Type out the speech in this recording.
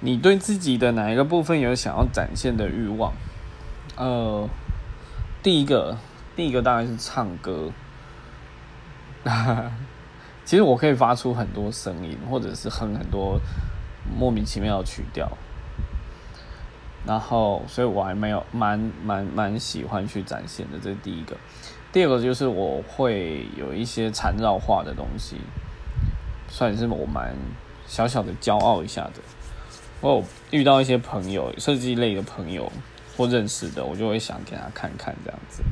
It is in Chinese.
你对自己的哪一个部分有想要展现的欲望？呃，第一个，第一个大概是唱歌。其实我可以发出很多声音，或者是哼很多莫名其妙的曲调。然后，所以我还没有蛮蛮蛮喜欢去展现的，这是第一个。第二个就是我会有一些缠绕化的东西，算是我蛮小小的骄傲一下的。我有遇到一些朋友，设计类的朋友或认识的，我就会想给他看看这样子。